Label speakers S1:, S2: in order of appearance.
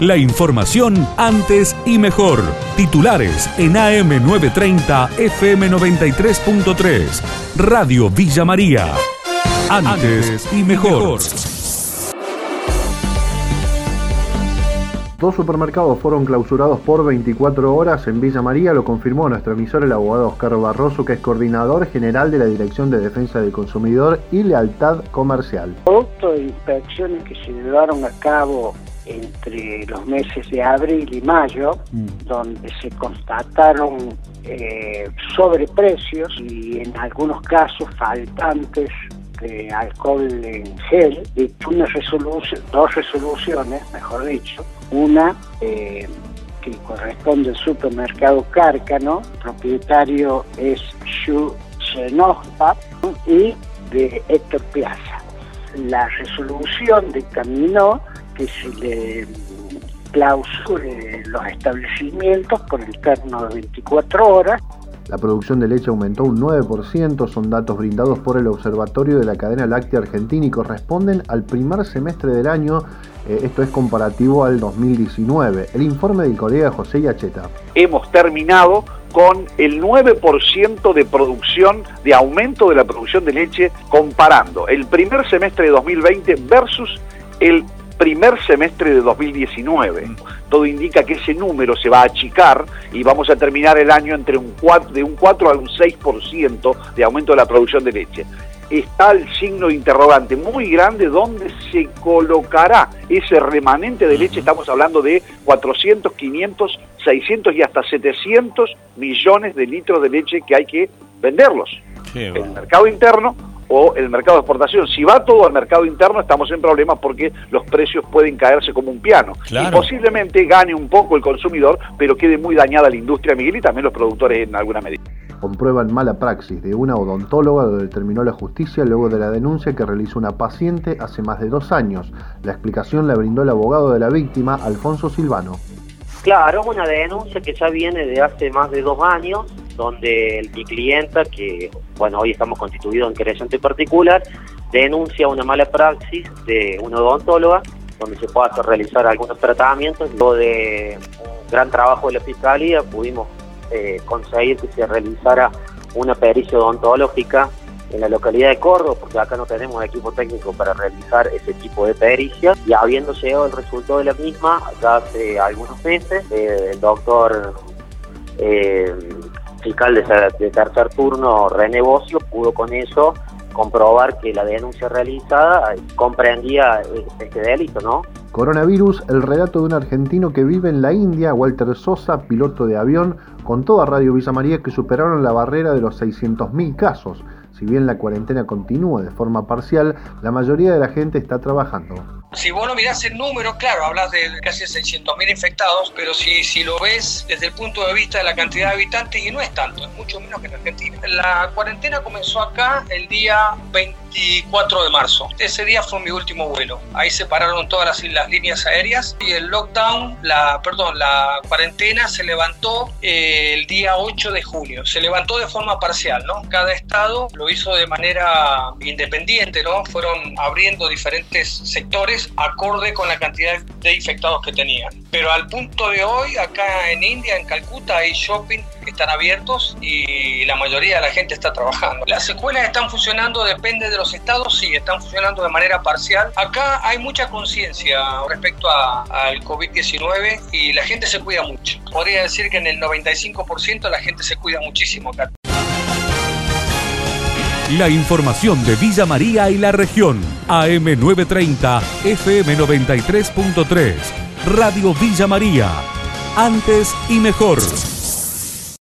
S1: La información antes y mejor. Titulares en AM930 FM93.3. Radio Villa María. Antes y mejor.
S2: Dos supermercados fueron clausurados por 24 horas en Villa María, lo confirmó nuestro emisor el abogado Oscar Barroso, que es coordinador general de la Dirección de Defensa del Consumidor y Lealtad Comercial.
S3: Producto de inspecciones que se llevaron a cabo entre los meses de abril y mayo, mm. donde se constataron eh, sobreprecios y en algunos casos faltantes de alcohol en gel, y una resolución, dos resoluciones, mejor dicho, una eh, que corresponde al supermercado Cárcano, propietario es Xu Xenozpa y de Héctor Plaza. La resolución dictaminó que se le clausure los establecimientos por el término de 24 horas.
S2: La producción de leche aumentó un 9%, son datos brindados por el Observatorio de la Cadena Láctea Argentina y corresponden al primer semestre del año, eh, esto es comparativo al 2019. El informe del colega José Yacheta.
S4: Hemos terminado con el 9% de producción, de aumento de la producción de leche, comparando el primer semestre de 2020 versus el primer semestre de 2019. Todo indica que ese número se va a achicar y vamos a terminar el año entre un 4, de un 4 a un 6% de aumento de la producción de leche. Está el signo de interrogante muy grande donde se colocará ese remanente de leche. Estamos hablando de 400, 500, 600 y hasta 700 millones de litros de leche que hay que venderlos. en el mercado interno o el mercado de exportación. Si va todo al mercado interno, estamos en problemas porque los precios pueden caerse como un piano. Y posiblemente gane un poco el consumidor, pero quede muy dañada la industria, Miguel, y también los productores en alguna medida.
S2: Comprueban mala praxis de una odontóloga, lo determinó la justicia luego de la denuncia que realizó una paciente hace más de dos años. La explicación la brindó el abogado de la víctima, Alfonso Silvano.
S5: Claro, una denuncia que ya viene de hace más de dos años, donde mi clienta, que bueno, hoy estamos constituidos en creyente particular, denuncia una mala praxis de una odontóloga, donde se puede realizar algunos tratamientos. Luego de un gran trabajo de la fiscalía pudimos eh, conseguir que se realizara una pericia odontológica en la localidad de Córdoba, porque acá no tenemos equipo técnico para realizar ese tipo de pericia, y habiendo llegado el resultado de la misma, ya hace algunos meses, el doctor eh, fiscal de, tercer turno, René pudo con eso comprobar que la denuncia realizada comprendía este delito, ¿no?
S2: Coronavirus, el relato de un argentino que vive en la India, Walter Sosa, piloto de avión, con toda Radio Villa María que superaron la barrera de los 600.000 casos. Si bien la cuarentena continúa de forma parcial, la mayoría de la gente está trabajando.
S6: Si vos no mirás el número, claro, hablas de casi 600.000 infectados, pero si, si lo ves desde el punto de vista de la cantidad de habitantes, y no es tanto, es mucho menos que en Argentina. La cuarentena comenzó acá el día 24 de marzo. Ese día fue mi último vuelo. Ahí se pararon todas las, líneas aéreas y el lockdown, la, perdón, la cuarentena se levantó eh, el día 8 de junio. Se levantó de forma parcial, ¿no? Cada estado lo hizo de manera independiente, ¿no? Fueron abriendo diferentes sectores acorde con la cantidad de infectados que tenían. Pero al punto de hoy, acá en India, en Calcuta, hay shopping están abiertos y la mayoría de la gente está trabajando. Las escuelas están funcionando, depende de los estados, sí, están funcionando de manera parcial. Acá hay mucha conciencia respecto al COVID-19 y la gente se cuida mucho. Podría decir que en el 95% la gente se cuida muchísimo acá.
S1: La información de Villa María y la región. AM930, FM93.3. Radio Villa María. Antes y mejor.